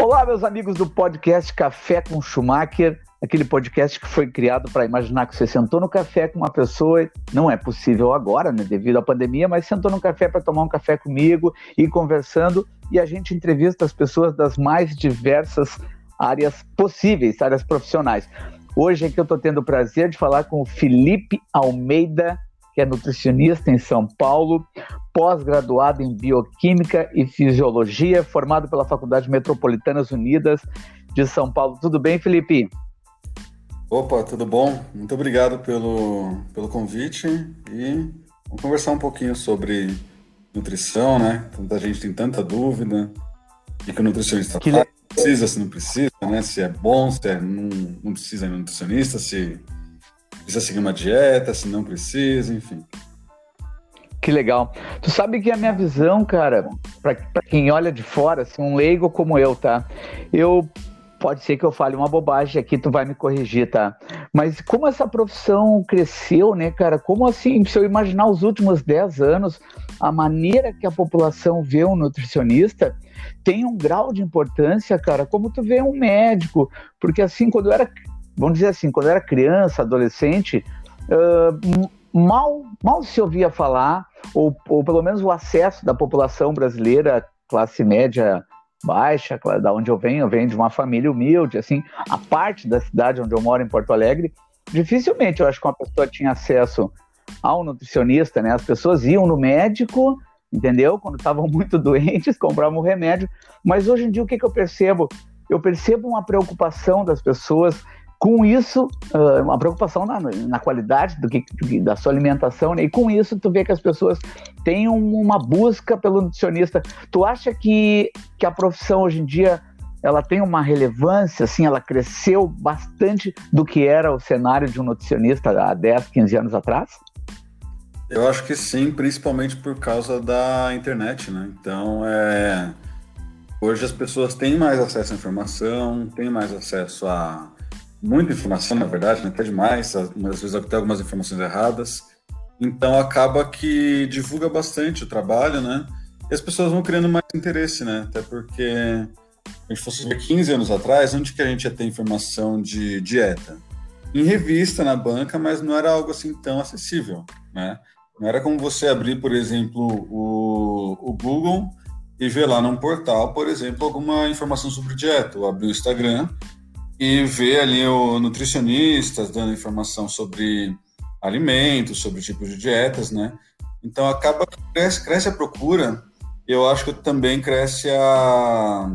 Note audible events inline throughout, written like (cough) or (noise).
Olá, meus amigos do podcast Café com Schumacher, aquele podcast que foi criado para imaginar que você sentou no café com uma pessoa, não é possível agora, né, devido à pandemia, mas sentou no café para tomar um café comigo e conversando, e a gente entrevista as pessoas das mais diversas áreas possíveis, áreas profissionais. Hoje aqui eu estou tendo o prazer de falar com o Felipe Almeida, que é nutricionista em São Paulo, pós-graduado em Bioquímica e Fisiologia, formado pela Faculdade Metropolitanas Unidas de São Paulo. Tudo bem, Felipe? Opa, tudo bom? Muito obrigado pelo, pelo convite e vamos conversar um pouquinho sobre nutrição, né? Tanta gente tem tanta dúvida e que o nutricionista que faz, precisa, se não precisa, né? Se é bom, se é, não, não precisa no nutricionista, se precisa seguir uma dieta, se não precisa, enfim. Que legal. Tu sabe que a minha visão, cara, para quem olha de fora, assim, um leigo como eu, tá? Eu pode ser que eu fale uma bobagem aqui, tu vai me corrigir, tá? Mas como essa profissão cresceu, né, cara? Como assim, se eu imaginar os últimos 10 anos, a maneira que a população vê um nutricionista tem um grau de importância, cara, como tu vê um médico. Porque assim, quando eu era, vamos dizer assim, quando eu era criança, adolescente, uh, mal, mal se ouvia falar, ou, ou pelo menos o acesso da população brasileira, classe média baixa, da onde eu venho, eu venho de uma família humilde, assim, a parte da cidade onde eu moro, em Porto Alegre, dificilmente eu acho que uma pessoa tinha acesso ao nutricionista, né? As pessoas iam no médico, entendeu? Quando estavam (laughs) muito doentes, compravam remédio. Mas hoje em dia, o que, que eu percebo? Eu percebo uma preocupação das pessoas com isso, uh, uma preocupação na, na qualidade do que, da sua alimentação, né? e com isso tu vê que as pessoas têm uma busca pelo nutricionista. Tu acha que, que a profissão hoje em dia ela tem uma relevância, assim, ela cresceu bastante do que era o cenário de um nutricionista há 10, 15 anos atrás? Eu acho que sim, principalmente por causa da internet, né? Então, é... hoje as pessoas têm mais acesso à informação, têm mais acesso a muita informação, na verdade, né? até demais, às vezes até algumas informações erradas. Então acaba que divulga bastante o trabalho, né? E as pessoas vão criando mais interesse, né? Até porque a gente fosse ver 15 anos atrás, onde que a gente ia ter informação de dieta? Em revista, na banca, mas não era algo assim tão acessível, né? Não era como você abrir, por exemplo, o, o Google e ver lá num portal, por exemplo, alguma informação sobre dieta, ou abrir o Instagram e ver ali o nutricionistas dando informação sobre alimentos, sobre tipos de dietas, né? Então acaba cresce, cresce a procura. Eu acho que também cresce a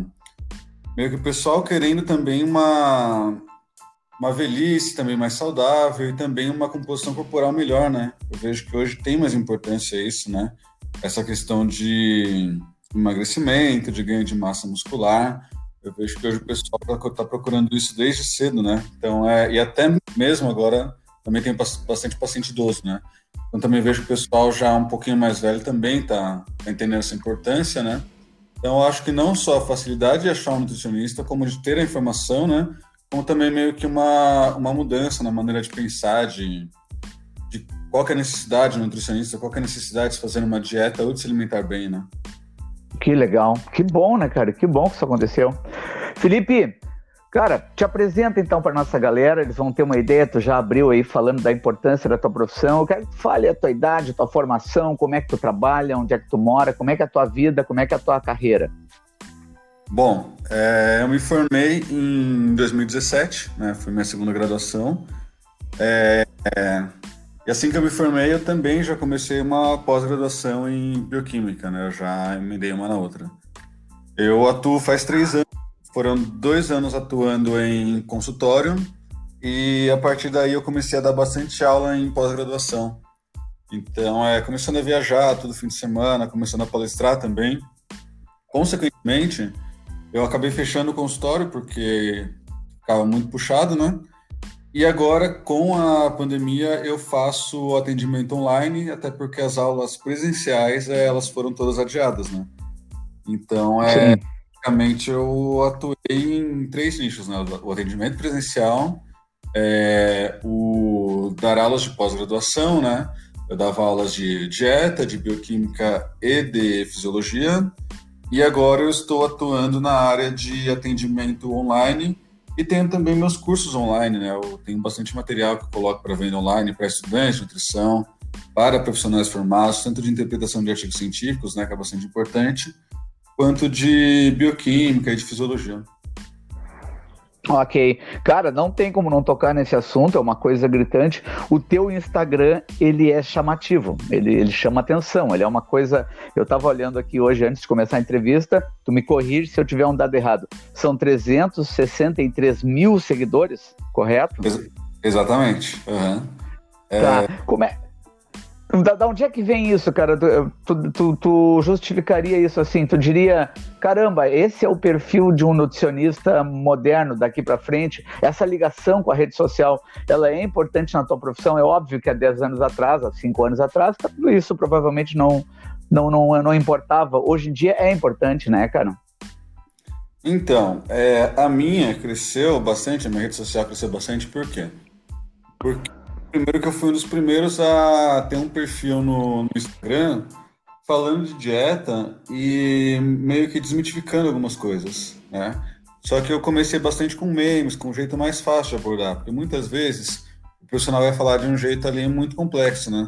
meio que o pessoal querendo também uma uma velhice também mais saudável e também uma composição corporal melhor, né? Eu vejo que hoje tem mais importância isso, né? Essa questão de emagrecimento, de ganho de massa muscular. Eu vejo que hoje o pessoal está tá procurando isso desde cedo, né? Então, é, e até mesmo agora também tem bastante paciente idoso, né? Então também vejo que o pessoal já um pouquinho mais velho também está tá entendendo essa importância, né? Então eu acho que não só a facilidade de achar um nutricionista, como de ter a informação, né? Como também meio que uma, uma mudança na maneira de pensar, de, de qual é a necessidade do nutricionista, qual é a necessidade de fazer uma dieta ou de se alimentar bem, né? Que legal. Que bom, né, cara? Que bom que isso aconteceu. Felipe, cara, te apresenta então para nossa galera, eles vão ter uma ideia, tu já abriu aí falando da importância da tua profissão. Eu quero que tu fale a tua idade, a tua formação, como é que tu trabalha, onde é que tu mora, como é que é a tua vida, como é que é a tua carreira. Bom, é, eu me formei em 2017, né? Foi minha segunda graduação. É, é, e assim que eu me formei, eu também já comecei uma pós-graduação em bioquímica, né? Eu já emendei uma na outra. Eu atuo faz três anos, foram dois anos atuando em consultório e a partir daí eu comecei a dar bastante aula em pós-graduação. Então, é, começando a viajar todo fim de semana, começando a palestrar também. Consequentemente, eu acabei fechando o consultório porque ficava muito puxado, né? E agora, com a pandemia, eu faço atendimento online, até porque as aulas presenciais eh, elas foram todas adiadas, né? Então, é, basicamente, eu atuei em três nichos, né? O atendimento presencial, é, o dar aulas de pós-graduação, né? Eu dava aulas de dieta, de bioquímica e de fisiologia. E agora eu estou atuando na área de atendimento online e tenho também meus cursos online, né? Eu tenho bastante material que eu coloco para venda online para estudantes de nutrição, para profissionais formados, tanto de interpretação de artigos científicos, né, que é bastante importante, quanto de bioquímica e de fisiologia. Ok. Cara, não tem como não tocar nesse assunto, é uma coisa gritante. O teu Instagram, ele é chamativo, ele, ele chama atenção, ele é uma coisa... Eu estava olhando aqui hoje, antes de começar a entrevista, tu me corrige se eu tiver um dado errado. São 363 mil seguidores, correto? Ex exatamente. Uhum. Tá. É... Como é, da, da, onde é que vem isso, cara? Tu, tu, tu, justificaria isso assim? Tu diria, caramba, esse é o perfil de um nutricionista moderno daqui para frente? Essa ligação com a rede social, ela é importante na tua profissão? É óbvio que há 10 anos atrás, há 5 anos atrás, tudo isso provavelmente não, não, não, não importava. Hoje em dia é importante, né, cara? Então, é, a minha cresceu bastante, a minha rede social cresceu bastante, por quê? Porque Primeiro que eu fui um dos primeiros a ter um perfil no, no Instagram falando de dieta e meio que desmitificando algumas coisas, né? Só que eu comecei bastante com memes, com um jeito mais fácil de abordar, porque muitas vezes o profissional vai falar de um jeito ali muito complexo, né?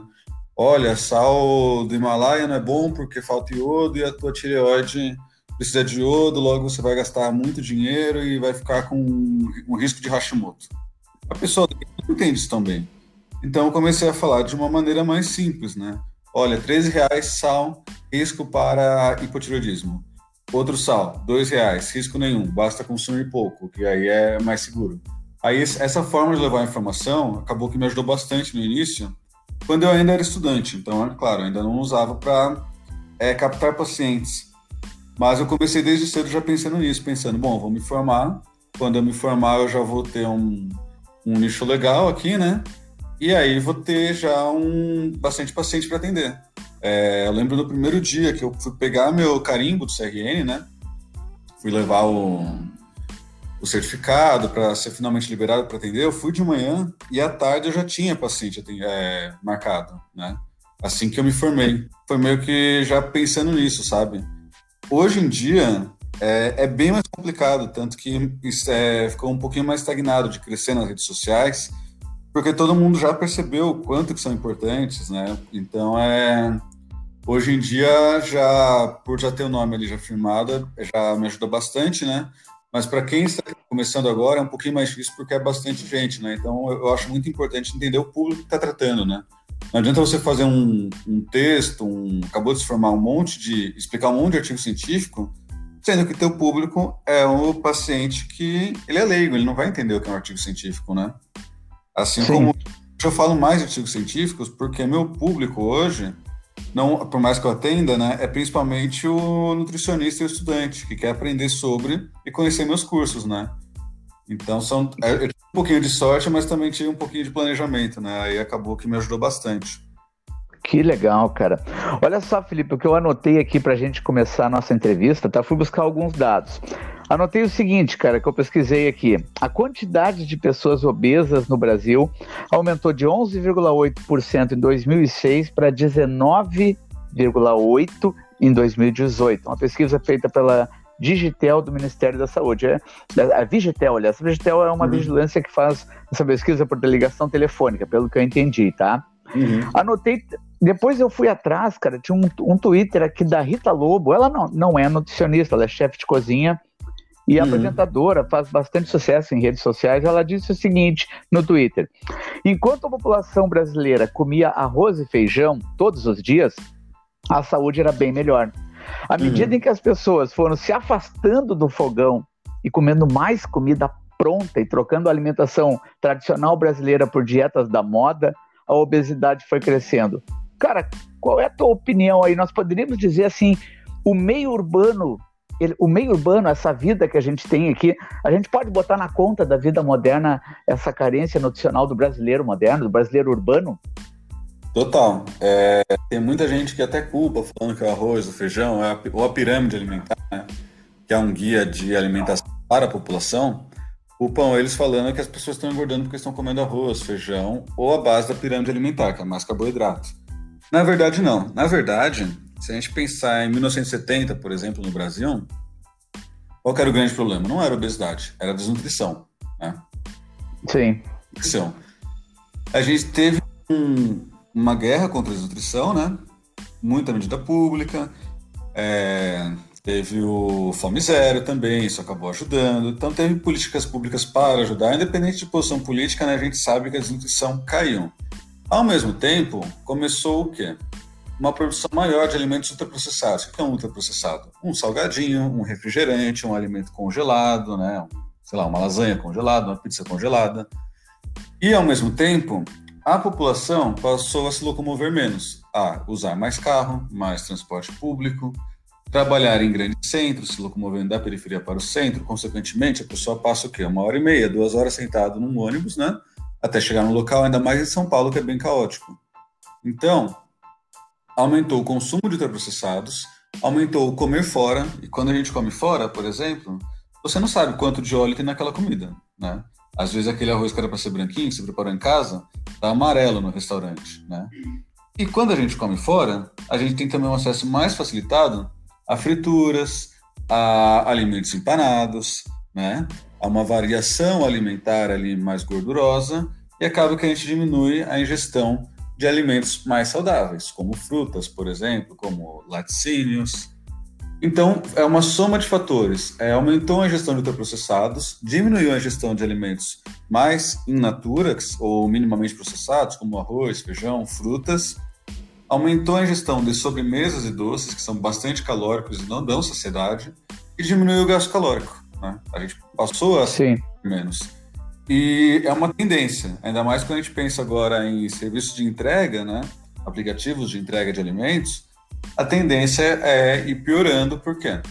Olha, sal do Himalaia não é bom porque falta iodo e a tua tireoide precisa de iodo, logo você vai gastar muito dinheiro e vai ficar com um risco de Hashimoto. A pessoa não entende isso tão bem. Então eu comecei a falar de uma maneira mais simples, né? Olha, 13 reais sal, risco para hipotireoidismo. Outro sal, 2 reais, risco nenhum, basta consumir pouco, que aí é mais seguro. Aí essa forma de levar a informação acabou que me ajudou bastante no início, quando eu ainda era estudante. Então, é claro, ainda não usava para é, captar pacientes. Mas eu comecei desde cedo já pensando nisso, pensando, bom, vou me formar. Quando eu me formar, eu já vou ter um, um nicho legal aqui, né? E aí vou ter já um bastante paciente para atender. É, eu lembro no primeiro dia que eu fui pegar meu carimbo do CRN, né? Fui levar o, o certificado para ser finalmente liberado para atender. Eu fui de manhã e à tarde eu já tinha paciente é, marcado, né? Assim que eu me formei. Foi meio que já pensando nisso, sabe? Hoje em dia é, é bem mais complicado, tanto que é, ficou um pouquinho mais estagnado de crescer nas redes sociais porque todo mundo já percebeu o quanto que são importantes, né? Então é hoje em dia já por já ter o nome ali já firmado já me ajuda bastante, né? Mas para quem está começando agora é um pouquinho mais difícil porque é bastante gente, né? Então eu acho muito importante entender o público que está tratando, né? Não adianta você fazer um, um texto, um, acabou de se formar um monte de explicar um monte de artigo científico, sendo que teu público é o paciente que ele é leigo, ele não vai entender o que é um artigo científico, né? Assim Sim. como eu falo mais de artigos científicos, porque meu público hoje, não, por mais que eu atenda, né, é principalmente o nutricionista e o estudante que quer aprender sobre e conhecer meus cursos, né? Então são é, eu tive um pouquinho de sorte, mas também tive um pouquinho de planejamento, né? Aí acabou que me ajudou bastante. Que legal, cara. Olha só, Felipe, o que eu anotei aqui para a gente começar a nossa entrevista, tá? Fui buscar alguns dados. Anotei o seguinte, cara, que eu pesquisei aqui. A quantidade de pessoas obesas no Brasil aumentou de 11,8% em 2006 para 19,8% em 2018. Uma pesquisa feita pela Digitel do Ministério da Saúde. É, a Vigitel, aliás, a Vigitel é uma uhum. vigilância que faz essa pesquisa por ligação telefônica, pelo que eu entendi, tá? Uhum. Anotei, depois eu fui atrás, cara, tinha um, um Twitter aqui da Rita Lobo, ela não, não é nutricionista, ela é chefe de cozinha, e uhum. apresentadora, faz bastante sucesso em redes sociais. Ela disse o seguinte no Twitter: enquanto a população brasileira comia arroz e feijão todos os dias, a saúde era bem melhor. À medida uhum. em que as pessoas foram se afastando do fogão e comendo mais comida pronta e trocando a alimentação tradicional brasileira por dietas da moda, a obesidade foi crescendo. Cara, qual é a tua opinião aí? Nós poderíamos dizer assim, o meio urbano ele, o meio urbano, essa vida que a gente tem aqui, a gente pode botar na conta da vida moderna essa carência nutricional do brasileiro moderno, do brasileiro urbano? Total. É, tem muita gente que até culpa, falando que o arroz, o feijão, é a, ou a pirâmide alimentar, né, que é um guia de alimentação para a população, culpam eles falando que as pessoas estão engordando porque estão comendo arroz, feijão, ou a base da pirâmide alimentar, que é mais carboidrato. Na verdade, não. Na verdade, se a gente pensar em 1970, por exemplo, no Brasil, qual era o grande problema? Não era obesidade, era desnutrição. Né? Sim. Nutrição. A gente teve um, uma guerra contra a desnutrição, né? Muita medida pública, é, teve o Fome Zero também, isso acabou ajudando. Então, teve políticas públicas para ajudar, independente de posição política, né, a gente sabe que a desnutrição caiu. Ao mesmo tempo, começou o quê? Uma produção maior de alimentos ultraprocessados. O que é um ultraprocessado? Um salgadinho, um refrigerante, um alimento congelado, né? sei lá, uma lasanha congelada, uma pizza congelada. E, ao mesmo tempo, a população passou a se locomover menos, a usar mais carro, mais transporte público, trabalhar em grandes centros, se locomovendo da periferia para o centro. Consequentemente, a pessoa passa o quê? Uma hora e meia, duas horas sentado num ônibus, né? Até chegar no local, ainda mais em São Paulo, que é bem caótico. Então, aumentou o consumo de ultraprocessados, aumentou o comer fora, e quando a gente come fora, por exemplo, você não sabe quanto de óleo tem naquela comida, né? Às vezes aquele arroz que era para ser branquinho, que você preparou em casa, tá amarelo no restaurante, né? E quando a gente come fora, a gente tem também um acesso mais facilitado a frituras, a alimentos empanados, né? A uma variação alimentar ali mais gordurosa e acaba que a gente diminui a ingestão de alimentos mais saudáveis, como frutas, por exemplo, como laticínios. Então, é uma soma de fatores. É, aumentou a ingestão de ultraprocessados, diminuiu a ingestão de alimentos mais in natura ou minimamente processados, como arroz, feijão, frutas, aumentou a ingestão de sobremesas e doces, que são bastante calóricos e não dão saciedade, e diminuiu o gasto calórico. Né? A gente passou a Sim. menos. E é uma tendência, ainda mais quando a gente pensa agora em serviços de entrega, né? aplicativos de entrega de alimentos, a tendência é ir piorando, por quê?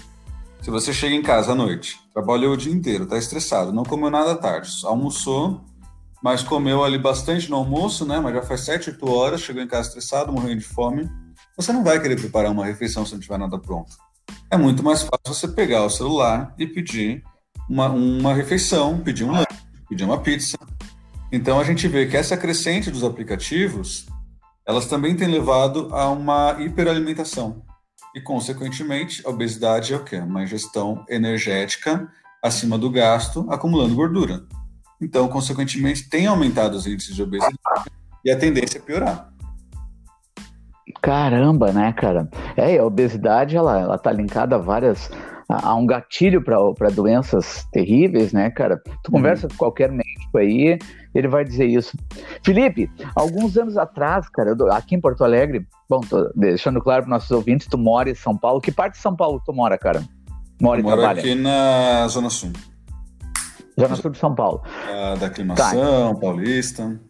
Se você chega em casa à noite, trabalhou o dia inteiro, está estressado, não comeu nada à tarde, almoçou, mas comeu ali bastante no almoço, né? Mas já faz 7, 8 horas, chegou em casa estressado, morrendo de fome. Você não vai querer preparar uma refeição se não tiver nada pronto. É muito mais fácil você pegar o celular e pedir uma, uma refeição, pedir um lanche, pedir uma pizza. Então a gente vê que essa crescente dos aplicativos, elas também têm levado a uma hiperalimentação. E, consequentemente, a obesidade é o quê? Uma ingestão energética acima do gasto, acumulando gordura. Então, consequentemente, tem aumentado os índices de obesidade e a tendência é piorar. Caramba, né, cara? É, a obesidade, ela, ela tá linkada a várias a, um gatilho para doenças terríveis, né, cara? Tu conversa hum. com qualquer médico aí, ele vai dizer isso. Felipe, alguns anos atrás, cara, aqui em Porto Alegre, bom, tô deixando claro para nossos ouvintes, tu mora em São Paulo. Que parte de São Paulo tu mora, cara? Mora eu e moro trabalha? aqui na Zona Sul. Zona Sul de São Paulo. Ah, da aclimação, tá. paulista.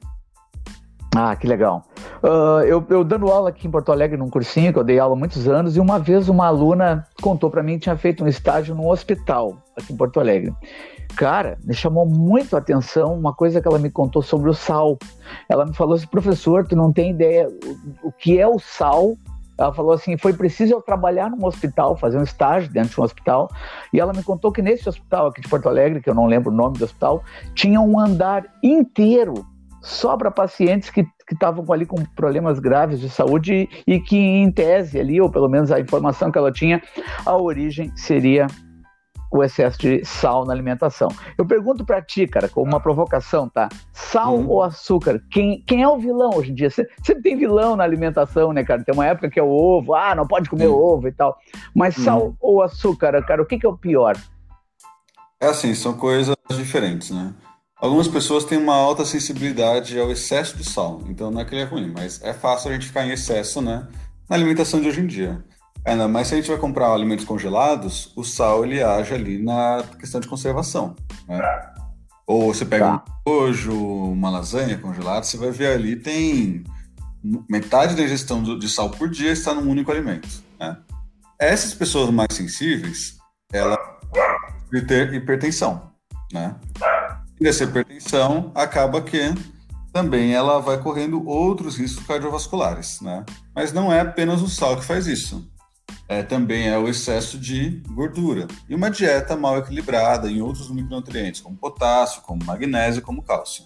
Ah, que legal. Uh, eu, eu, dando aula aqui em Porto Alegre num cursinho, que eu dei aula há muitos anos, e uma vez uma aluna contou para mim que tinha feito um estágio num hospital aqui em Porto Alegre. Cara, me chamou muito a atenção uma coisa que ela me contou sobre o sal. Ela me falou assim, professor, tu não tem ideia o, o que é o sal ela falou assim: foi preciso eu trabalhar num hospital, fazer um estágio dentro de um hospital. E ela me contou que nesse hospital aqui de Porto Alegre, que eu não lembro o nome do hospital, tinha um andar inteiro só para pacientes que estavam ali com problemas graves de saúde e que, em tese, ali, ou pelo menos a informação que ela tinha, a origem seria o excesso de sal na alimentação. Eu pergunto para ti, cara, com uma provocação, tá? Sal uhum. ou açúcar? Quem, quem é o vilão hoje em dia? Sempre tem vilão na alimentação, né, cara? Tem uma época que é o ovo, ah, não pode comer uhum. ovo e tal. Mas sal uhum. ou açúcar, cara, o que, que é o pior? É assim, são coisas diferentes, né? Algumas pessoas têm uma alta sensibilidade ao excesso de sal, então não é que ele é ruim, mas é fácil a gente ficar em excesso, né? Na alimentação de hoje em dia. Ainda mais se a gente vai comprar alimentos congelados, o sal ele age ali na questão de conservação. Né? Ou você pega tá. um hoje, uma lasanha congelada, você vai ver ali tem metade da ingestão de sal por dia está num único alimento. Né? Essas pessoas mais sensíveis, ela podem ter hipertensão. Né? Essa hipertensão acaba que também ela vai correndo outros riscos cardiovasculares, né? Mas não é apenas o sal que faz isso é, também é o excesso de gordura. E uma dieta mal equilibrada em outros micronutrientes, como potássio, como magnésio, como cálcio.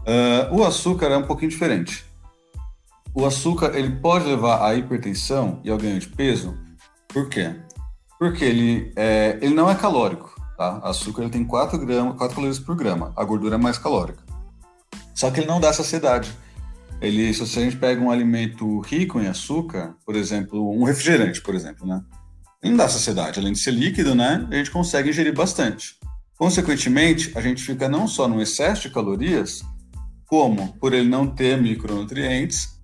Uh, o açúcar é um pouquinho diferente. o açúcar ele pode levar à hipertensão e ao ganho de peso. Por quê? Porque ele, é, ele não é calórico. Tá? Açúcar ele tem 4, gramas, 4 calorias por grama, a gordura é mais calórica. Só que ele não dá saciedade. Ele, se a gente pega um alimento rico em açúcar, por exemplo, um refrigerante, por exemplo, né? Ele não dá saciedade. Além de ser líquido, né? A gente consegue ingerir bastante. Consequentemente, a gente fica não só no excesso de calorias, como por ele não ter micronutrientes,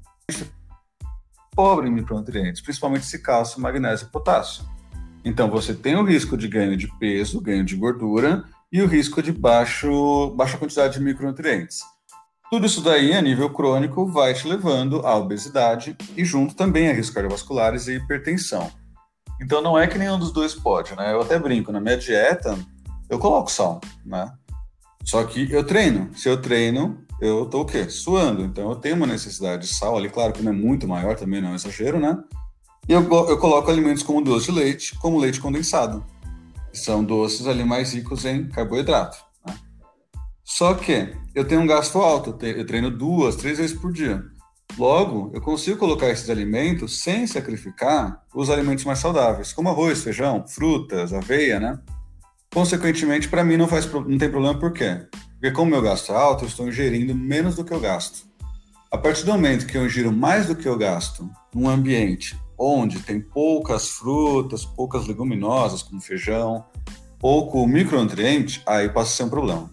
pobre em micronutrientes, principalmente esse cálcio, magnésio e potássio. Então você tem o risco de ganho de peso, ganho de gordura e o risco de baixo, baixa quantidade de micronutrientes. Tudo isso daí, a nível crônico, vai te levando à obesidade e junto também a riscos cardiovasculares e hipertensão. Então não é que nenhum dos dois pode, né? Eu até brinco, na minha dieta eu coloco sal, né? Só que eu treino. Se eu treino, eu tô o quê? Suando. Então eu tenho uma necessidade de sal ali, claro que não é muito maior, também não é exagero, né? E eu, eu coloco alimentos como doce de leite, como leite condensado. São doces ali mais ricos em carboidrato. Só que eu tenho um gasto alto, eu treino duas, três vezes por dia. Logo, eu consigo colocar esses alimentos sem sacrificar os alimentos mais saudáveis, como arroz, feijão, frutas, aveia, né? Consequentemente, para mim não, faz, não tem problema, por quê? Porque como meu gasto é alto, eu estou ingerindo menos do que eu gasto. A partir do momento que eu ingiro mais do que eu gasto num ambiente onde tem poucas frutas, poucas leguminosas, como feijão, pouco micronutriente, aí passa a ser um problema.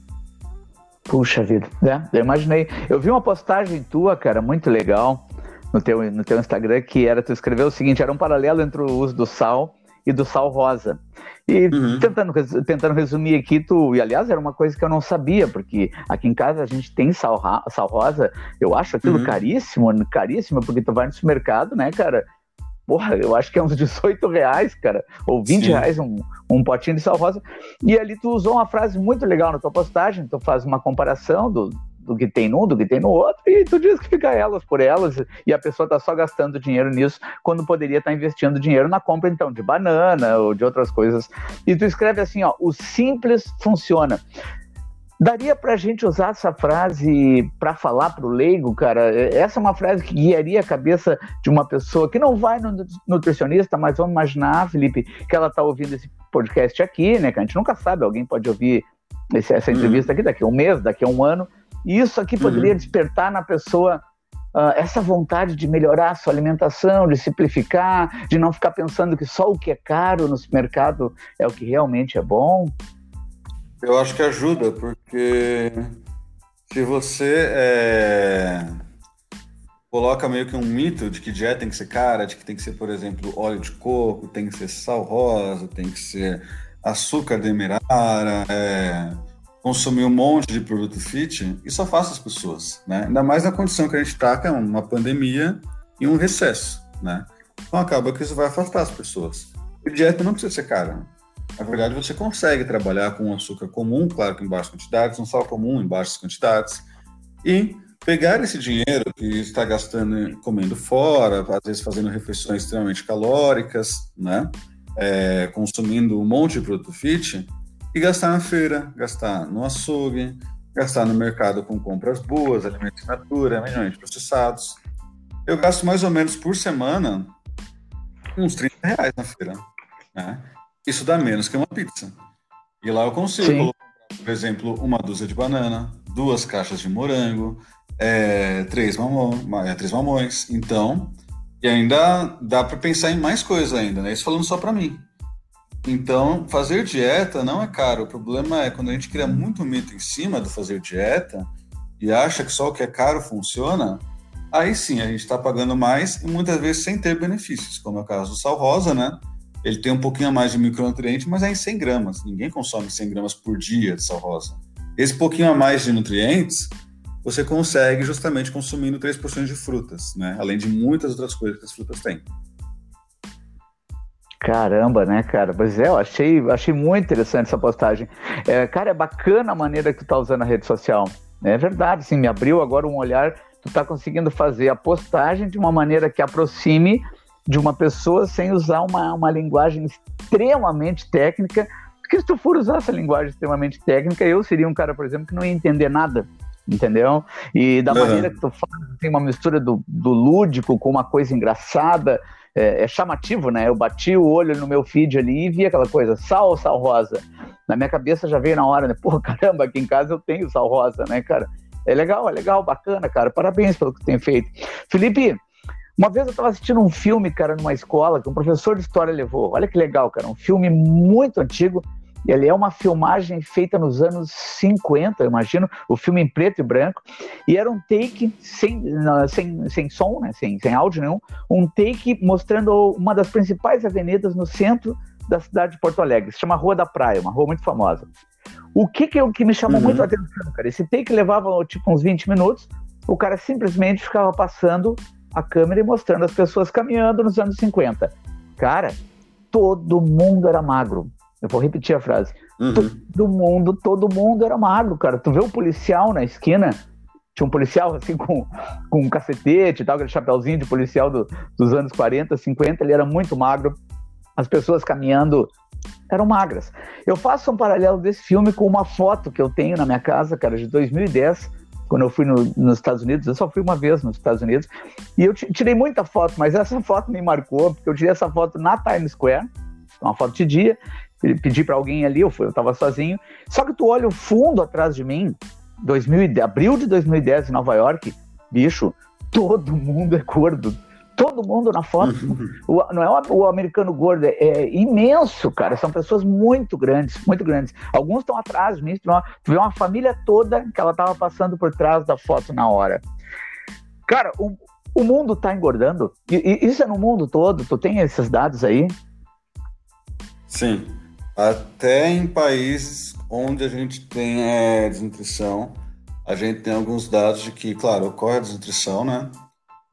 Puxa vida, né? Eu imaginei. Eu vi uma postagem tua, cara, muito legal, no teu, no teu Instagram, que era, tu escreveu o seguinte, era um paralelo entre o uso do sal e do sal rosa. E uhum. tentando, tentando resumir aqui, tu, e aliás, era uma coisa que eu não sabia, porque aqui em casa a gente tem sal, sal rosa, eu acho aquilo uhum. caríssimo, caríssimo, porque tu vai no supermercado, né, cara, porra, eu acho que é uns (laughs) 18 reais, cara, ou 20 Sim. reais um, um potinho de sal rosa. E ali tu usou uma frase muito legal na tua postagem, tu faz uma comparação do, do que tem num, do que tem no outro, e tu diz que fica elas por elas, e a pessoa tá só gastando dinheiro nisso, quando poderia estar tá investindo dinheiro na compra, então, de banana ou de outras coisas. E tu escreve assim, ó, o simples funciona. Daria para a gente usar essa frase para falar para o leigo, cara? Essa é uma frase que guiaria a cabeça de uma pessoa que não vai no nutricionista, mas vamos imaginar, Felipe, que ela está ouvindo esse podcast aqui, né? Que a gente nunca sabe, alguém pode ouvir esse, essa uhum. entrevista aqui daqui a um mês, daqui a um ano, e isso aqui poderia uhum. despertar na pessoa uh, essa vontade de melhorar a sua alimentação, de simplificar, de não ficar pensando que só o que é caro no supermercado é o que realmente é bom. Eu acho que ajuda, porque se você é, coloca meio que um mito de que dieta tem que ser cara, de que tem que ser, por exemplo, óleo de coco, tem que ser sal rosa, tem que ser açúcar demerara, é, consumir um monte de produto fit, isso afasta as pessoas, né? Ainda mais na condição que a gente está, que é uma pandemia e um recesso, né? Então acaba que isso vai afastar as pessoas. E dieta não precisa ser cara. Na verdade, você consegue trabalhar com açúcar comum, claro que em baixas quantidades, um sal comum em baixas quantidades, e pegar esse dinheiro que está gastando comendo fora, às vezes fazendo refeições extremamente calóricas, né? É, consumindo um monte de produto fit, e gastar na feira, gastar no açougue, gastar no mercado com compras boas, alimentos natura, minimamente processados. Eu gasto mais ou menos por semana uns 30 reais na feira. Né? Isso dá menos que uma pizza. E lá eu consigo Sim. colocar, por exemplo, uma dúzia de banana, duas caixas de morango, é, três, mamão, é, três mamões. Então, e ainda dá para pensar em mais coisas ainda, né? Isso falando só para mim. Então, fazer dieta não é caro. O problema é quando a gente cria muito mito em cima do fazer dieta e acha que só o que é caro funciona, aí sim a gente está pagando mais e muitas vezes sem ter benefícios, como é o caso do sal rosa, né? Ele tem um pouquinho a mais de micronutriente, mas é em 100 gramas. Ninguém consome 100 gramas por dia de sal rosa. Esse pouquinho a mais de nutrientes, você consegue justamente consumindo 3% de frutas, né? Além de muitas outras coisas que as frutas têm. Caramba, né, cara? Pois é, eu achei, achei muito interessante essa postagem. É, cara, é bacana a maneira que tu tá usando a rede social. É verdade, sim, me abriu agora um olhar. Tu tá conseguindo fazer a postagem de uma maneira que aproxime de uma pessoa sem usar uma, uma linguagem extremamente técnica, porque se tu for usar essa linguagem extremamente técnica, eu seria um cara, por exemplo, que não ia entender nada entendeu? E da uhum. maneira que tu faz, tem uma mistura do, do lúdico com uma coisa engraçada, é, é, chamativo, né? Eu bati o olho no meu feed ali e vi aquela coisa, sal ou sal rosa? Na minha cabeça já veio na hora, né? (laughs) Pô, caramba, aqui em casa eu tenho sal rosa, né, cara? É legal, é legal, bacana, cara. Parabéns pelo que tem feito. Felipe, uma vez eu estava assistindo um filme, cara, numa escola que um professor de história levou. Olha que legal, cara. Um filme muito antigo. E ele é uma filmagem feita nos anos 50, eu imagino, o filme em preto e branco. E era um take sem, sem, sem som, né? sem, sem áudio nenhum. Um take mostrando uma das principais avenidas no centro da cidade de Porto Alegre. Se chama Rua da Praia, uma rua muito famosa. O que que, que me chamou uhum. muito a atenção, cara? Esse take levava tipo uns 20 minutos. O cara simplesmente ficava passando a câmera e mostrando as pessoas caminhando nos anos 50. Cara, todo mundo era magro. Eu vou repetir a frase. Uhum. Todo mundo, todo mundo era magro, cara. Tu vê o um policial na esquina, tinha um policial assim (laughs) com, com um cacetete e tal, aquele chapéuzinho de policial do, dos anos 40, 50, ele era muito magro. As pessoas caminhando eram magras. Eu faço um paralelo desse filme com uma foto que eu tenho na minha casa, cara, de 2010 quando eu fui no, nos Estados Unidos, eu só fui uma vez nos Estados Unidos, e eu tirei muita foto, mas essa foto me marcou, porque eu tirei essa foto na Times Square, uma foto de dia, pedi para alguém ali, eu, fui, eu tava sozinho, só que tu olha o fundo atrás de mim, 2000, abril de 2010 em Nova York, bicho, todo mundo é gordo, todo mundo na foto. O, não é o, o, americano gordo, é, é, imenso, cara. São pessoas muito grandes, muito grandes. Alguns estão atrás de mim. Tu, vê uma família toda que ela estava passando por trás da foto na hora. Cara, o, o mundo está engordando. E, e, isso é no mundo todo. Tu tem esses dados aí? Sim. Até em países onde a gente tem é, desnutrição, a gente tem alguns dados de que, claro, ocorre a desnutrição, né?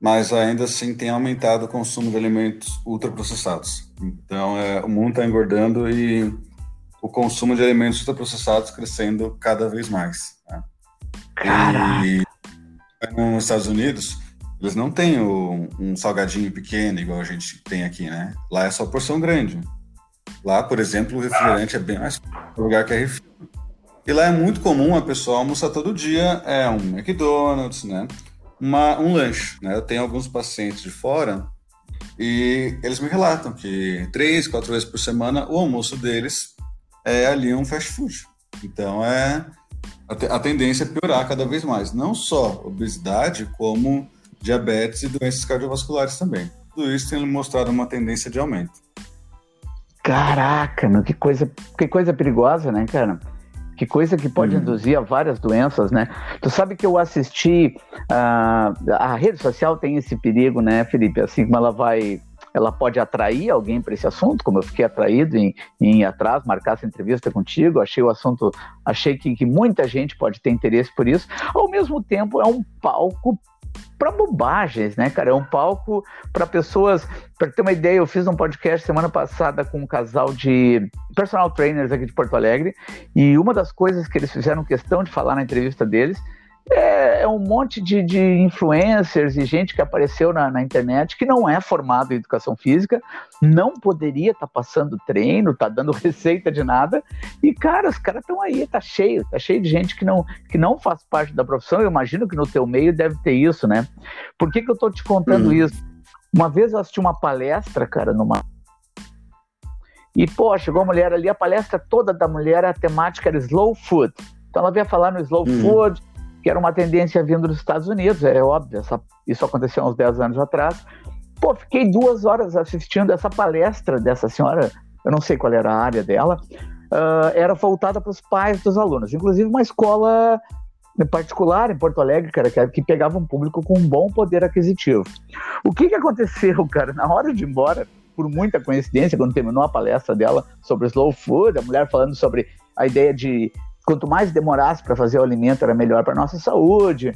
Mas ainda assim tem aumentado o consumo de alimentos ultraprocessados. Então, é, o mundo está engordando e o consumo de alimentos ultraprocessados crescendo cada vez mais. Né? E nos Estados Unidos, eles não têm o, um salgadinho pequeno igual a gente tem aqui, né? Lá é só porção grande. Lá, por exemplo, o refrigerante é bem mais lugar que é refri. E lá é muito comum a pessoa almoçar todo dia é um McDonald's, né? Uma, um lanche. Né? Eu tenho alguns pacientes de fora e eles me relatam que três, quatro vezes por semana o almoço deles é ali um fast food. Então é a, tendência é piorar cada vez mais, não só obesidade, como diabetes e doenças cardiovasculares também. Tudo isso tem mostrado uma tendência de aumento. Caraca, meu, que coisa, que coisa perigosa, né, cara? Que coisa que pode uhum. induzir a várias doenças, né? Tu sabe que eu assisti. Uh, a rede social tem esse perigo, né, Felipe? Assim como ela vai ela pode atrair alguém para esse assunto, como eu fiquei atraído em, em ir atrás, marcar essa entrevista contigo, achei o assunto, achei que, que muita gente pode ter interesse por isso. Ao mesmo tempo, é um palco para bobagens, né, cara? É um palco para pessoas. Para ter uma ideia, eu fiz um podcast semana passada com um casal de personal trainers aqui de Porto Alegre e uma das coisas que eles fizeram questão de falar na entrevista deles é, é um monte de, de, influencers e gente que apareceu na, na, internet que não é formado em educação física, não poderia estar tá passando treino, tá dando (laughs) receita de nada. E, cara, os caras estão aí, tá cheio, tá cheio de gente que não, que não faz parte da profissão. Eu imagino que no teu meio deve ter isso, né? Por que, que eu tô te contando uhum. isso? Uma vez eu assisti uma palestra, cara, numa. E, pô, chegou a mulher ali, a palestra toda da mulher, a temática era slow food. Então ela veio falar no slow uhum. food, que era uma tendência vindo dos Estados Unidos, é óbvio, essa, isso aconteceu há uns 10 anos atrás. Pô, fiquei duas horas assistindo essa palestra dessa senhora, eu não sei qual era a área dela, uh, era voltada para os pais dos alunos, inclusive uma escola particular em Porto Alegre, cara, que, que pegava um público com um bom poder aquisitivo. O que, que aconteceu, cara? Na hora de ir embora, por muita coincidência, quando terminou a palestra dela sobre slow food, a mulher falando sobre a ideia de quanto mais demorasse para fazer o alimento, era melhor para nossa saúde.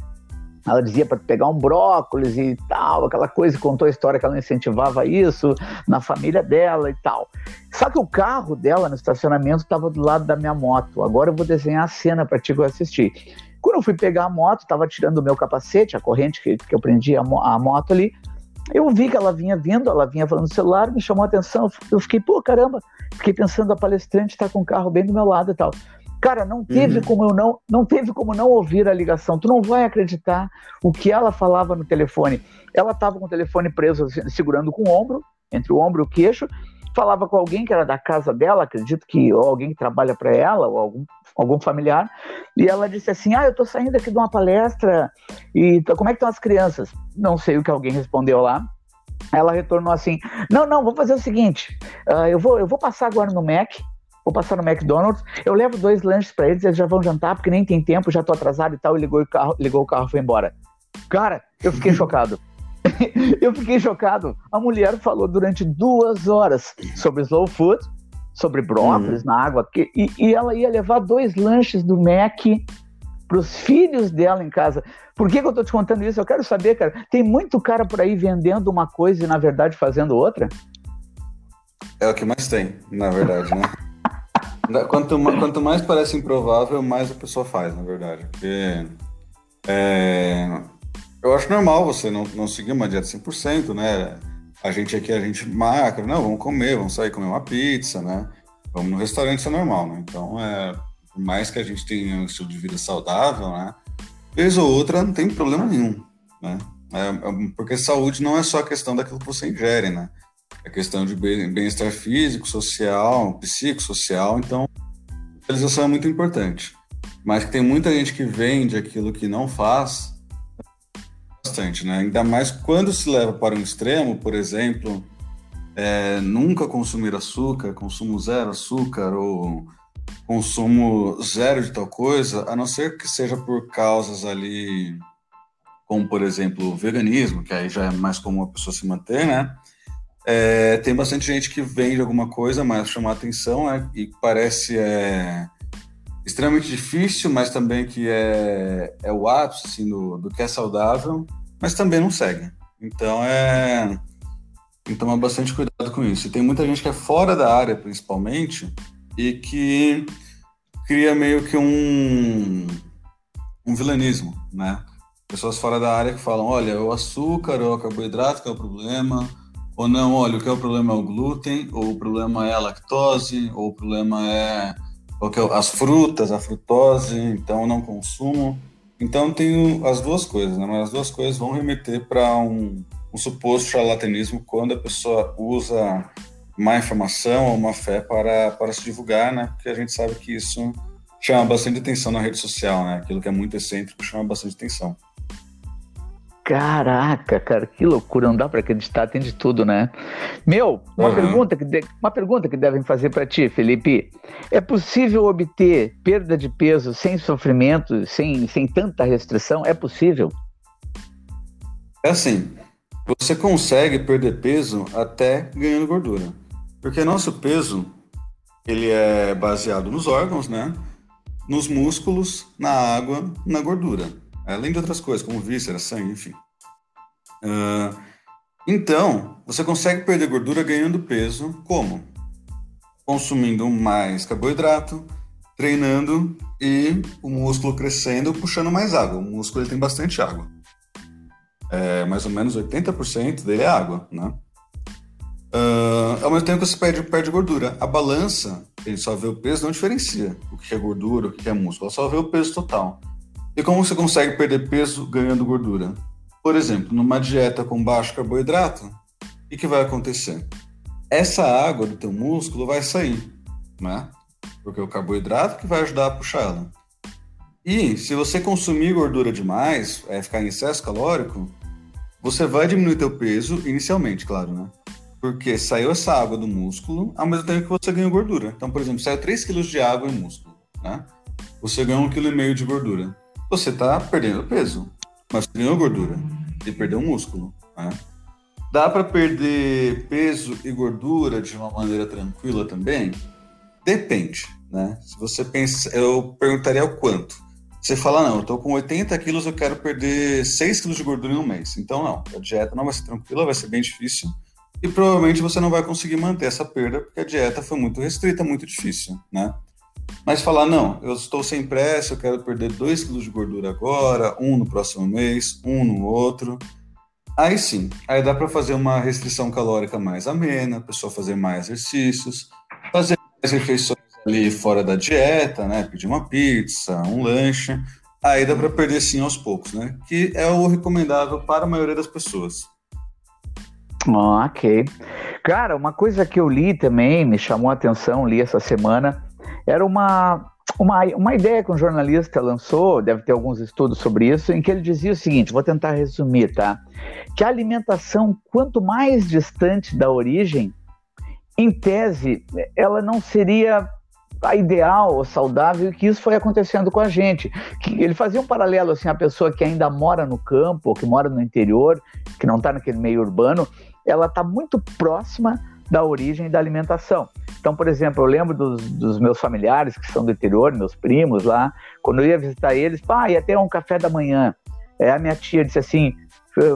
Ela dizia para pegar um brócolis e tal, aquela coisa, contou a história que ela incentivava isso na família dela e tal. Só que o carro dela no estacionamento estava do lado da minha moto. Agora eu vou desenhar a cena para ti assistir. Quando eu fui pegar a moto, estava tirando o meu capacete, a corrente que, que eu prendi a, a moto ali, eu vi que ela vinha vindo, ela vinha falando no celular, me chamou a atenção. Eu fiquei, pô, caramba, fiquei pensando, a palestrante está com o carro bem do meu lado e tal. Cara, não teve uhum. como eu não, não teve como não ouvir a ligação. Tu não vai acreditar o que ela falava no telefone. Ela estava com o telefone preso, assim, segurando com o ombro, entre o ombro e o queixo, falava com alguém que era da casa dela, acredito que ou alguém que trabalha para ela, ou algum, algum familiar, e ela disse assim: Ah, eu estou saindo aqui de uma palestra, e como é que estão as crianças? Não sei o que alguém respondeu lá. Ela retornou assim: Não, não, vou fazer o seguinte, uh, eu, vou, eu vou passar agora no Mac, vou passar no McDonald's, eu levo dois lanches para eles, eles já vão jantar, porque nem tem tempo, já tô atrasado e tal, e ligou o carro, ligou o carro e foi embora. Cara, eu fiquei (laughs) chocado. eu fiquei chocado. A mulher falou durante duas horas sobre slow food, sobre brócolis uhum. na água, que, e, e, ela ia levar dois lanches do Mac para os filhos dela em casa. Por que, que eu estou te contando isso? Eu quero saber, cara. Tem muito cara por aí vendendo uma coisa e, na verdade, fazendo outra? É o que mais tem, na verdade, né? (laughs) quanto, quanto mais parece improvável, mais a pessoa faz, na verdade. Porque é, eu acho normal você não, não seguir uma dieta 100%, né? A gente aqui, a gente marca, não, vamos comer, vamos sair comer uma pizza, né? Vamos no restaurante, isso é normal, né? Então, é, por mais que a gente tenha um estilo de vida saudável, né? Vez ou outra não tem problema nenhum, né? É, é, porque saúde não é só a questão daquilo que você ingere, né? É questão de bem-estar físico, social, psicossocial, então a realização é muito importante. Mas tem muita gente que vende aquilo que não faz, bastante, né? Ainda mais quando se leva para um extremo, por exemplo, é, nunca consumir açúcar, consumo zero açúcar ou consumo zero de tal coisa, a não ser que seja por causas ali, como por exemplo o veganismo, que aí já é mais comum a pessoa se manter, né? É, tem bastante gente que vende alguma coisa, mas chama atenção né? e parece é, extremamente difícil, mas também que é, é o ápice assim, do, do que é saudável, mas também não segue. Então é tem que tomar bastante cuidado com isso. E tem muita gente que é fora da área, principalmente, e que cria meio que um, um vilanismo, né? Pessoas fora da área que falam, olha, o açúcar o carboidrato que é o problema, ou não, olha, o que é o problema é o glúten, ou o problema é a lactose, ou o problema é, é as frutas, a frutose, então não consumo. Então tem as duas coisas, né? Mas as duas coisas vão remeter para um, um suposto charlatanismo quando a pessoa usa má informação ou má fé para, para se divulgar, né? Porque a gente sabe que isso chama bastante atenção na rede social, né? Aquilo que é muito excêntrico chama bastante atenção. Caraca, cara, que loucura, não dá para acreditar, tem de tudo, né? Meu, uma, uhum. pergunta, que de, uma pergunta que devem fazer para ti, Felipe. É possível obter perda de peso sem sofrimento, sem, sem tanta restrição? É possível? É assim, você consegue perder peso até ganhando gordura. Porque nosso peso, ele é baseado nos órgãos, né? Nos músculos, na água, na gordura além de outras coisas, como vísceras, sangue, enfim. Uh, então, você consegue perder gordura ganhando peso como? Consumindo mais carboidrato, treinando e o músculo crescendo, puxando mais água. O músculo ele tem bastante água. É, mais ou menos 80% dele é água, né? Uh, ao mesmo tempo que você perde, perde gordura. A balança, ele só vê o peso, não diferencia o que é gordura, o que é músculo. Ela só vê o peso total. E como você consegue perder peso ganhando gordura? Por exemplo, numa dieta com baixo carboidrato, o que, vai acontecer? Essa água do teu músculo vai sair, né? Porque é o carboidrato que vai ajudar a puxar ela. E se você consumir gordura demais, é ficar em excesso calórico, você vai diminuir teu peso inicialmente, claro, né? Porque saiu essa água do músculo ao mesmo tempo que você ganhou gordura. Então, por exemplo, saiu 3 kg de água em músculo, né? Você ganhou 1,5 kg de gordura você está perdendo peso, mas ganhou gordura e perdeu músculo. Né? Dá para perder peso e gordura de uma maneira tranquila também? Depende, né? Se você pensa, eu perguntaria o quanto. Você fala, não, eu tô com 80 quilos, eu quero perder 6 quilos de gordura em um mês. Então, não, a dieta não vai ser tranquila, vai ser bem difícil. E provavelmente você não vai conseguir manter essa perda, porque a dieta foi muito restrita, muito difícil, né? Mas falar, não, eu estou sem pressa, eu quero perder 2 quilos de gordura agora, um no próximo mês, um no outro. Aí sim, aí dá para fazer uma restrição calórica mais amena, a pessoa fazer mais exercícios, fazer mais refeições ali fora da dieta, né? Pedir uma pizza, um lanche. Aí dá para perder sim aos poucos, né? Que é o recomendável para a maioria das pessoas. Ok. Cara, uma coisa que eu li também, me chamou a atenção, li essa semana, era uma, uma, uma ideia que um jornalista lançou, deve ter alguns estudos sobre isso, em que ele dizia o seguinte: vou tentar resumir, tá? Que a alimentação, quanto mais distante da origem, em tese, ela não seria a ideal ou saudável, que isso foi acontecendo com a gente. Que ele fazia um paralelo assim, a pessoa que ainda mora no campo, que mora no interior, que não está naquele meio urbano, ela está muito próxima da origem da alimentação. Então, por exemplo, eu lembro dos, dos, meus familiares que são do interior, meus primos lá, quando eu ia visitar eles, pá, ia ter um café da manhã. É, a minha tia disse assim,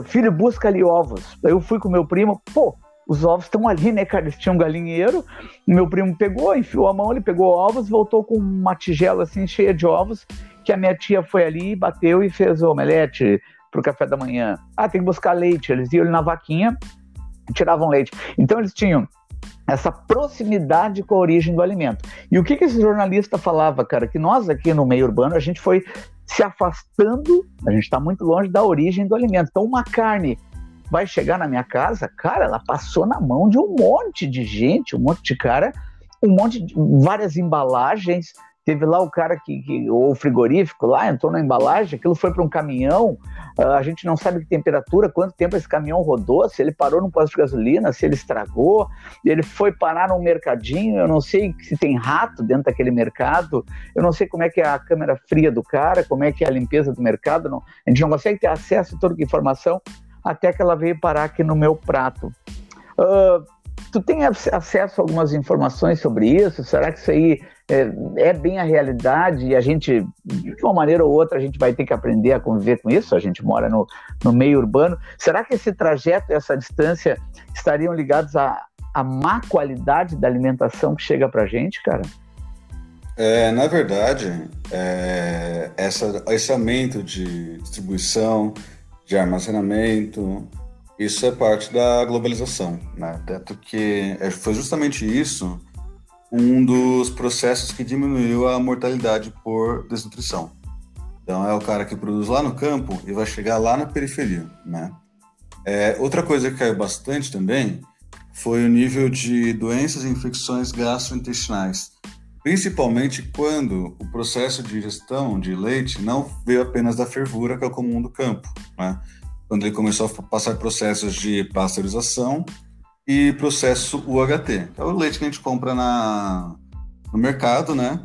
filho, busca ali ovos. Eu fui com meu primo, pô, os ovos estão ali, né, cara? Eles tinham um galinheiro, meu primo pegou, enfiou a mão, ele pegou ovos, voltou com uma tigela assim cheia de ovos, que a minha tia foi ali, bateu e fez o omelete pro café da manhã. Ah, tem que buscar leite. Eles iam ali na vaquinha, tiravam leite. Então eles tinham essa proximidade com a origem do alimento. E o que, que esse jornalista falava, cara? Que nós aqui no meio urbano, a gente foi se afastando, a gente está muito longe da origem do alimento. Então, uma carne vai chegar na minha casa, cara, ela passou na mão de um monte de gente, um monte de cara, um monte de várias embalagens, Teve lá o cara que, que o frigorífico lá, entrou na embalagem, aquilo foi para um caminhão, uh, a gente não sabe que temperatura, quanto tempo esse caminhão rodou, se ele parou no posto de gasolina, se ele estragou, ele foi parar num mercadinho, eu não sei se tem rato dentro daquele mercado, eu não sei como é que é a câmera fria do cara, como é que é a limpeza do mercado, não, a gente não consegue ter acesso a toda a informação até que ela veio parar aqui no meu prato. Uh, tu tem acesso a algumas informações sobre isso? Será que isso aí é, é, bem a realidade e a gente, de uma maneira ou outra, a gente vai ter que aprender a conviver com isso. A gente mora no, no meio urbano. Será que esse trajeto, essa distância, estariam ligados à, à má qualidade da alimentação que chega para a gente, cara? É, na verdade, é, essa, esse aumento de distribuição, de armazenamento, isso é parte da globalização, né? Tanto que é, foi justamente isso um dos processos que diminuiu a mortalidade por desnutrição. Então é o cara que produz lá no campo e vai chegar lá na periferia, né? É, outra coisa que caiu bastante também foi o nível de doenças e infecções gastrointestinais, principalmente quando o processo de gestão de leite não veio apenas da fervura, que é o comum do campo, né? Quando ele começou a passar processos de pasteurização e processo UHT, é o leite que a gente compra na, no mercado, né?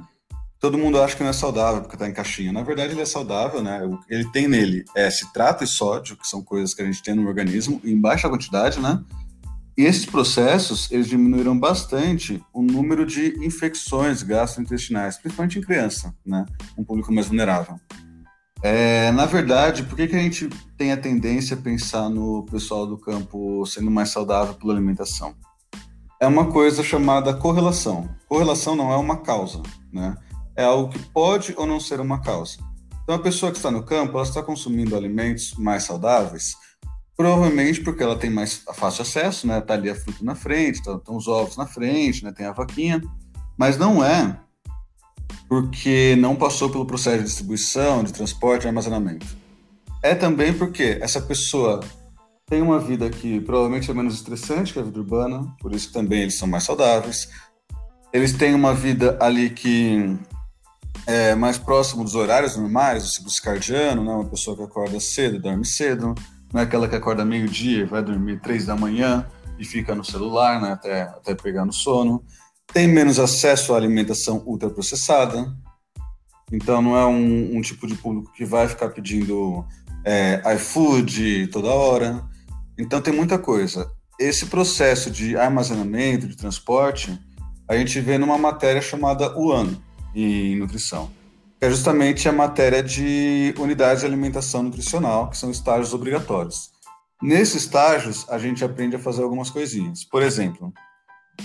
Todo mundo acha que não é saudável porque está em caixinha. Na verdade, ele é saudável, né? Ele tem nele é, citrato e sódio, que são coisas que a gente tem no organismo, em baixa quantidade, né? E esses processos, eles diminuíram bastante o número de infecções gastrointestinais, principalmente em criança, né? Um público mais vulnerável. É, na verdade, por que, que a gente tem a tendência a pensar no pessoal do campo sendo mais saudável pela alimentação? É uma coisa chamada correlação. Correlação não é uma causa, né? É algo que pode ou não ser uma causa. Então, a pessoa que está no campo, ela está consumindo alimentos mais saudáveis, provavelmente porque ela tem mais fácil acesso, né? Tá ali a fruta na frente, estão tá, os ovos na frente, né? Tem a vaquinha, mas não é porque não passou pelo processo de distribuição, de transporte e armazenamento. É também porque essa pessoa tem uma vida que provavelmente é menos estressante que a vida urbana, por isso que também eles são mais saudáveis. Eles têm uma vida ali que é mais próximo dos horários normais, do ciclo circadiano, né? uma pessoa que acorda cedo dorme cedo, não é aquela que acorda meio-dia vai dormir três da manhã e fica no celular né? até, até pegar no sono tem menos acesso à alimentação ultraprocessada, então não é um, um tipo de público que vai ficar pedindo é, iFood toda hora. Então tem muita coisa. Esse processo de armazenamento, de transporte, a gente vê numa matéria chamada UAN em nutrição, é justamente a matéria de unidades de alimentação nutricional, que são estágios obrigatórios. Nesses estágios, a gente aprende a fazer algumas coisinhas. Por exemplo,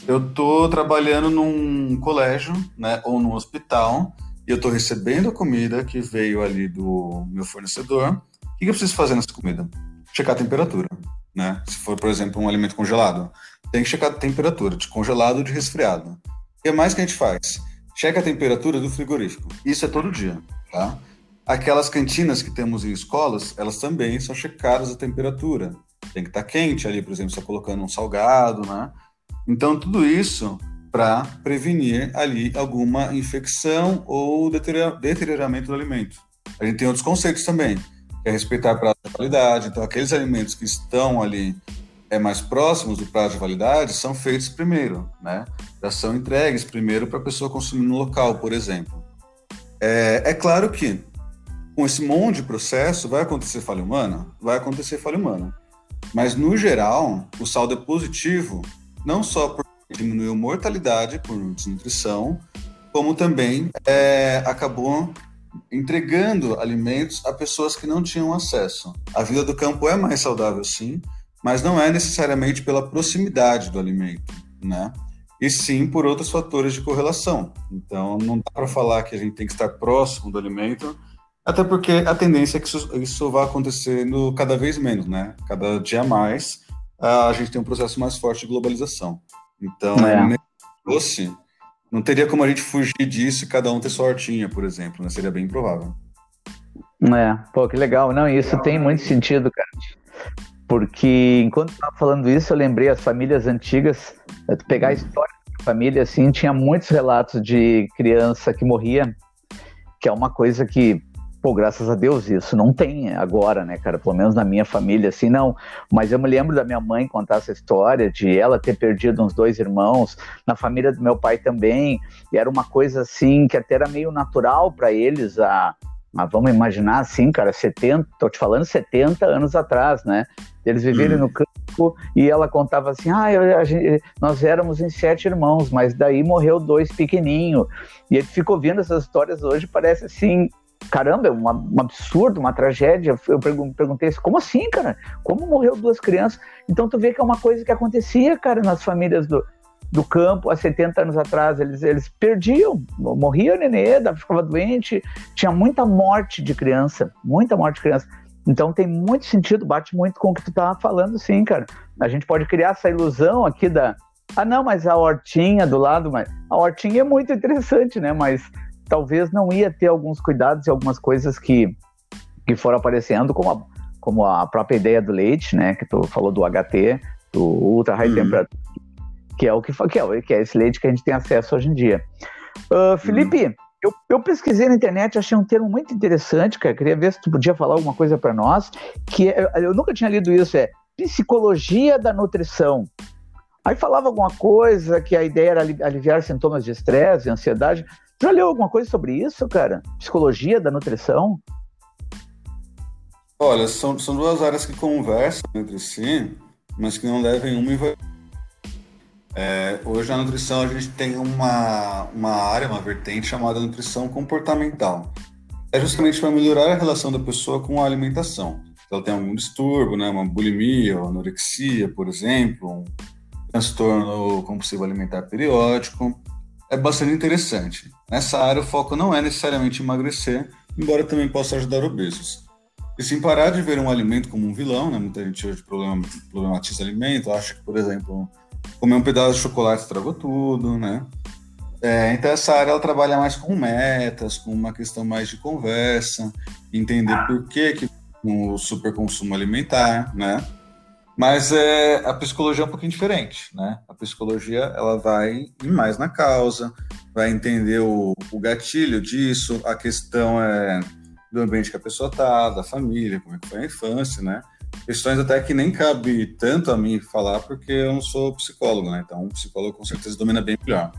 eu tô trabalhando num colégio, né, ou num hospital, e eu tô recebendo a comida que veio ali do meu fornecedor. O que eu preciso fazer nessa comida? Checar a temperatura, né? Se for, por exemplo, um alimento congelado, tem que checar a temperatura de congelado ou de resfriado. O que mais que a gente faz? checa a temperatura do frigorífico. Isso é todo dia, tá? Aquelas cantinas que temos em escolas, elas também são checadas a temperatura. Tem que estar tá quente ali, por exemplo, está colocando um salgado, né? Então, tudo isso para prevenir ali alguma infecção ou deterioramento do alimento. A gente tem outros conceitos também, que é respeitar prazo de validade. Então, aqueles alimentos que estão ali é mais próximos do prazo de validade são feitos primeiro, né? Já são entregues primeiro para a pessoa consumir no local, por exemplo. É, é claro que com esse monte de processo vai acontecer falha humana, vai acontecer falha humana. Mas no geral, o saldo é positivo, não só por diminuiu mortalidade por desnutrição, como também é, acabou entregando alimentos a pessoas que não tinham acesso. A vida do campo é mais saudável, sim, mas não é necessariamente pela proximidade do alimento, né? E sim por outros fatores de correlação. Então, não dá para falar que a gente tem que estar próximo do alimento, até porque a tendência é que isso, isso vá acontecendo cada vez menos, né? Cada dia mais, a gente tem um processo mais forte de globalização. Então, é. doce, não teria como a gente fugir disso e cada um ter sua hortinha, por exemplo, né? Seria bem improvável. É, pô, que legal. Não, isso legal, tem muito sentido, cara. Porque enquanto estava falando isso, eu lembrei as famílias antigas, pegar a história da família, assim, tinha muitos relatos de criança que morria, que é uma coisa que Pô, graças a Deus isso não tem agora, né, cara? Pelo menos na minha família, assim, não. Mas eu me lembro da minha mãe contar essa história de ela ter perdido uns dois irmãos, na família do meu pai também. E era uma coisa assim que até era meio natural para eles a. Mas vamos imaginar assim, cara, 70, tô te falando 70 anos atrás, né? Eles viverem hum. no campo e ela contava assim: ah, gente, nós éramos em sete irmãos, mas daí morreu dois pequenininho. E ele ficou vendo essas histórias hoje, parece assim, caramba, é um absurdo, uma tragédia. Eu perguntei assim, como assim, cara? Como morreu duas crianças? Então tu vê que é uma coisa que acontecia, cara, nas famílias do, do campo há 70 anos atrás. Eles, eles perdiam, morria o nenê, ficava doente, tinha muita morte de criança, muita morte de criança. Então tem muito sentido, bate muito com o que tu tava falando, sim, cara. A gente pode criar essa ilusão aqui da. Ah, não, mas a hortinha do lado, mas a hortinha é muito interessante, né? Mas talvez não ia ter alguns cuidados e algumas coisas que, que foram aparecendo, como a, como a própria ideia do leite, né? Que tu falou do HT, do Ultra High uhum. Temperature, que é o que, que, é, que é esse leite que a gente tem acesso hoje em dia. Uh, Felipe, uhum. eu, eu, pesquisei na internet, achei um termo muito interessante, cara. Queria ver se tu podia falar alguma coisa para nós, que é, eu nunca tinha lido isso, é psicologia da nutrição. Aí falava alguma coisa que a ideia era aliviar sintomas de estresse, ansiedade. Já leu alguma coisa sobre isso, cara? Psicologia da nutrição? Olha, são, são duas áreas que conversam entre si, mas que não devem uma em é, hoje na nutrição a gente tem uma, uma área, uma vertente chamada nutrição comportamental. É justamente para melhorar a relação da pessoa com a alimentação. Se ela tem algum distúrbio, né, uma bulimia, uma anorexia, por exemplo, um transtorno compulsivo alimentar periódico, é bastante interessante. Nessa área, o foco não é necessariamente emagrecer, embora também possa ajudar obesos. E sim parar de ver um alimento como um vilão, né? Muita gente hoje problematiza alimento, acha que, por exemplo, comer um pedaço de chocolate estragou tudo, né? É, então essa área ela trabalha mais com metas, com uma questão mais de conversa, entender por que que o superconsumo alimentar, né? Mas é, a psicologia é um pouquinho diferente, né? A psicologia ela vai ir mais na causa, vai entender o, o gatilho disso, a questão é do ambiente que a pessoa tá, da família, como é que foi a infância, né? Questões até que nem cabe tanto a mim falar, porque eu não sou psicólogo, né? Então, um psicólogo com certeza domina bem melhor.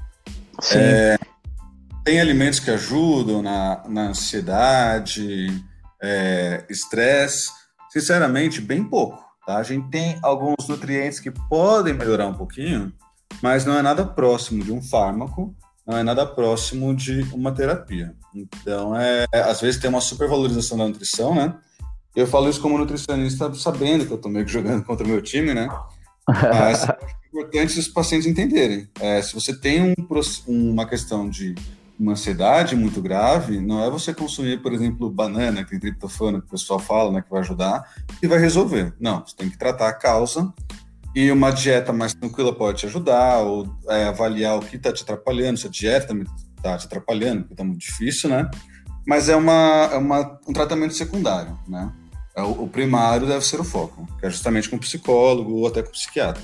É, tem alimentos que ajudam na, na ansiedade, é, estresse, sinceramente, bem pouco Tá? A gente tem alguns nutrientes que podem melhorar um pouquinho, mas não é nada próximo de um fármaco, não é nada próximo de uma terapia. Então, é, às vezes tem uma supervalorização da nutrição, né? Eu falo isso como nutricionista, sabendo que eu estou meio que jogando contra o meu time, né? Mas (laughs) é importante os pacientes entenderem. É, se você tem um, uma questão de uma ansiedade muito grave, não é você consumir, por exemplo, banana, que tem triptofano, que o pessoal fala, né, que vai ajudar, e vai resolver. Não, você tem que tratar a causa, e uma dieta mais tranquila pode te ajudar, ou é, avaliar o que está te atrapalhando, se a dieta está tá te atrapalhando, porque tá muito difícil, né? Mas é, uma, é uma, um tratamento secundário, né? É o, o primário deve ser o foco, que é justamente com o psicólogo ou até com o psiquiatra.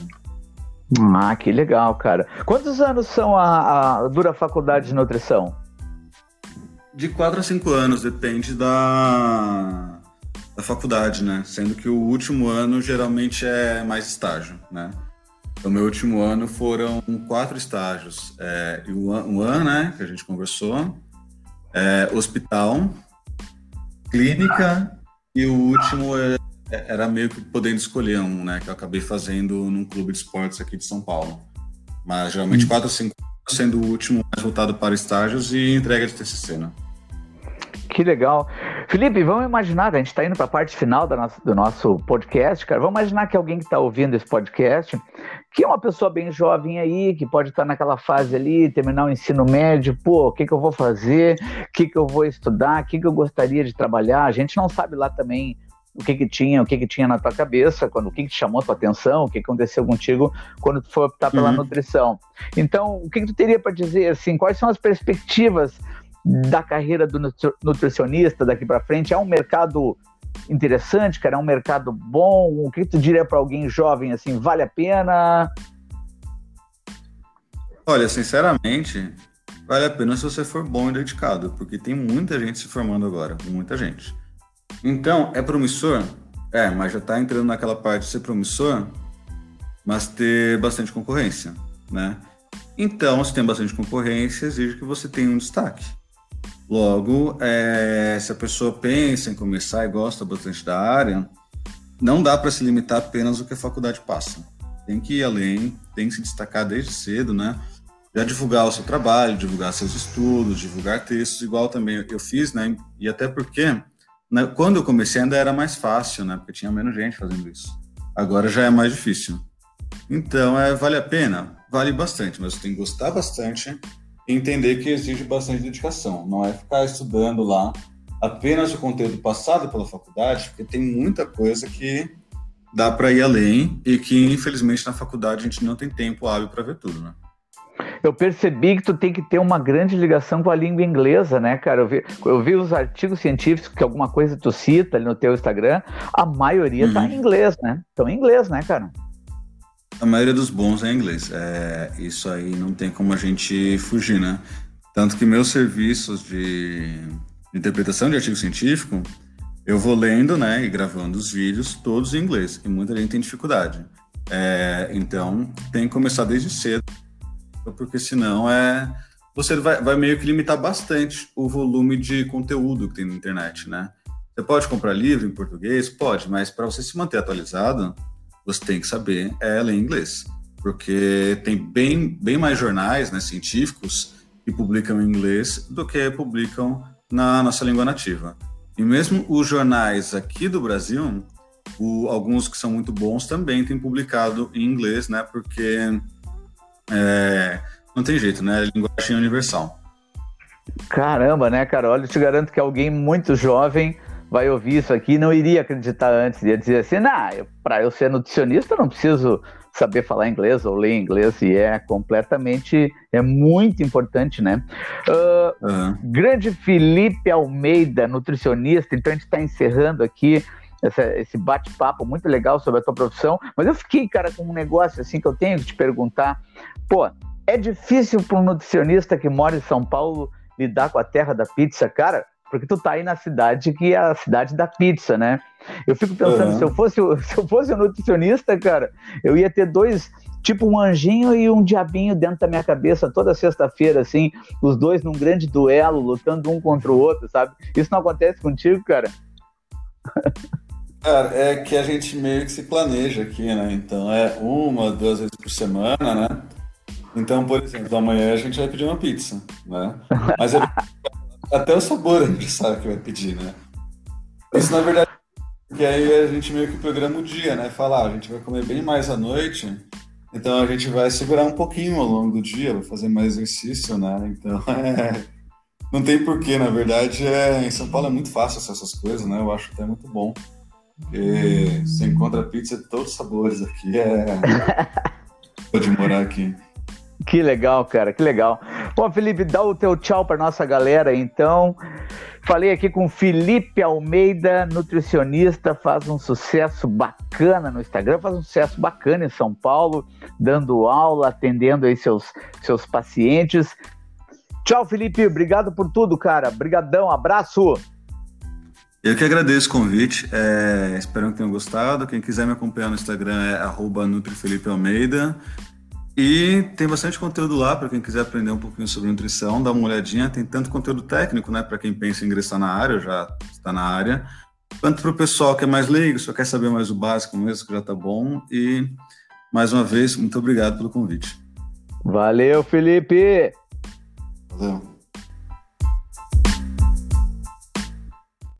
Ah, que legal, cara. Quantos anos são a, a dura faculdade de nutrição? De 4 a 5 anos, depende da, da faculdade, né? Sendo que o último ano geralmente é mais estágio, né? No meu último ano foram quatro estágios. É, um ano, né, que a gente conversou, é, hospital, clínica e o último é, era meio que podendo escolher um, né, que eu acabei fazendo num clube de esportes aqui de São Paulo. Mas geralmente hum. quatro ou cinco sendo o último mais voltado para estágios e entrega de TCC, né? Que legal. Felipe, vamos imaginar, a gente está indo para a parte final nossa, do nosso podcast, cara. Vamos imaginar que alguém que está ouvindo esse podcast, que é uma pessoa bem jovem aí, que pode estar tá naquela fase ali, terminar o ensino médio, pô, o que, que eu vou fazer, o que, que eu vou estudar, o que, que eu gostaria de trabalhar. A gente não sabe lá também o que que tinha, o que que tinha na tua cabeça, quando o que que chamou a tua atenção, o que, que aconteceu contigo quando tu foi optar pela uhum. nutrição. Então, o que que tu teria para dizer assim, quais são as perspectivas da carreira do nutricionista daqui para frente? É um mercado interessante, cara? É um mercado bom? O que tu diria para alguém jovem assim? Vale a pena? Olha, sinceramente, vale a pena se você for bom e dedicado, porque tem muita gente se formando agora, muita gente. Então, é promissor? É, mas já está entrando naquela parte de ser promissor, mas ter bastante concorrência, né? Então, se tem bastante concorrência, exige que você tenha um destaque. Logo, é, se a pessoa pensa em começar e gosta bastante da área, não dá para se limitar apenas ao que a faculdade passa. Tem que ir além, tem que se destacar desde cedo, né? Já divulgar o seu trabalho, divulgar seus estudos, divulgar textos, igual também eu fiz, né? E até porque, né, quando eu comecei ainda era mais fácil, né? Porque tinha menos gente fazendo isso. Agora já é mais difícil. Então, é, vale a pena? Vale bastante, mas você tem que gostar bastante entender que exige bastante dedicação. Não é ficar estudando lá apenas o conteúdo passado pela faculdade, porque tem muita coisa que dá para ir além e que, infelizmente, na faculdade a gente não tem tempo hábil para ver tudo, né? Eu percebi que tu tem que ter uma grande ligação com a língua inglesa, né, cara? Eu vi, eu vi os artigos científicos que alguma coisa tu cita ali no teu Instagram, a maioria uhum. tá em inglês, né? Estão em inglês, né, cara? A maioria dos bons é inglês. É, isso aí não tem como a gente fugir, né? Tanto que meus serviços de interpretação de artigo científico, eu vou lendo, né, e gravando os vídeos todos em inglês. E muita gente tem dificuldade. É, então, tem que começar desde cedo, porque senão é você vai, vai meio que limitar bastante o volume de conteúdo que tem na internet, né? Você pode comprar livro em português? Pode, mas para você se manter atualizado, você tem que saber é ler inglês, porque tem bem, bem mais jornais né, científicos que publicam em inglês do que publicam na nossa língua nativa. E mesmo os jornais aqui do Brasil, o, alguns que são muito bons também têm publicado em inglês, né? Porque é, não tem jeito, né? Linguagem é universal. Caramba, né, cara? Olha, eu te garanto que alguém muito jovem vai ouvir isso aqui não iria acreditar antes, ia dizer assim, nah, para eu ser nutricionista eu não preciso saber falar inglês ou ler inglês, e é completamente, é muito importante, né? Uh, uhum. Grande Felipe Almeida, nutricionista, então a gente está encerrando aqui essa, esse bate-papo muito legal sobre a tua profissão, mas eu fiquei, cara, com um negócio assim que eu tenho que te perguntar, pô, é difícil para um nutricionista que mora em São Paulo lidar com a terra da pizza, cara? porque tu tá aí na cidade que é a cidade da pizza, né? Eu fico pensando, uhum. se, eu fosse, (laughs) se eu fosse um nutricionista, cara, eu ia ter dois, tipo um anjinho e um diabinho dentro da minha cabeça toda sexta-feira, assim, os dois num grande duelo, lutando um contra o outro, sabe? Isso não acontece contigo, cara? (laughs) Cara, é que a gente meio que se planeja aqui, né? Então é uma, duas vezes por semana, né? Então, por exemplo, amanhã a gente vai pedir uma pizza, né? Mas é (laughs) até o sabor a gente sabe que vai pedir, né? Isso na verdade, porque aí a gente meio que programa o dia, né? Falar, ah, a gente vai comer bem mais à noite, então a gente vai segurar um pouquinho ao longo do dia, vai fazer mais exercício, né? Então (laughs) é. Não tem porquê, na verdade, é... em São Paulo é muito fácil essas coisas, né? Eu acho até muito bom. Porque você encontra pizza de todos os sabores aqui, é. (laughs) Pode morar aqui. Que legal, cara, que legal. Bom, Felipe, dá o teu tchau para nossa galera, então. Falei aqui com Felipe Almeida, nutricionista, faz um sucesso bacana no Instagram, faz um sucesso bacana em São Paulo, dando aula, atendendo aí seus, seus pacientes. Tchau, Felipe, obrigado por tudo, cara. Brigadão, abraço. Eu que agradeço o convite, é, espero que tenham gostado. Quem quiser me acompanhar no Instagram é NutriFelipeAlmeida. E tem bastante conteúdo lá para quem quiser aprender um pouquinho sobre nutrição, dá uma olhadinha. Tem tanto conteúdo técnico, né, para quem pensa em ingressar na área, já está na área, quanto para o pessoal que é mais leigo, só quer saber mais o básico mesmo, que já está bom. E mais uma vez, muito obrigado pelo convite. Valeu, Felipe! Valeu.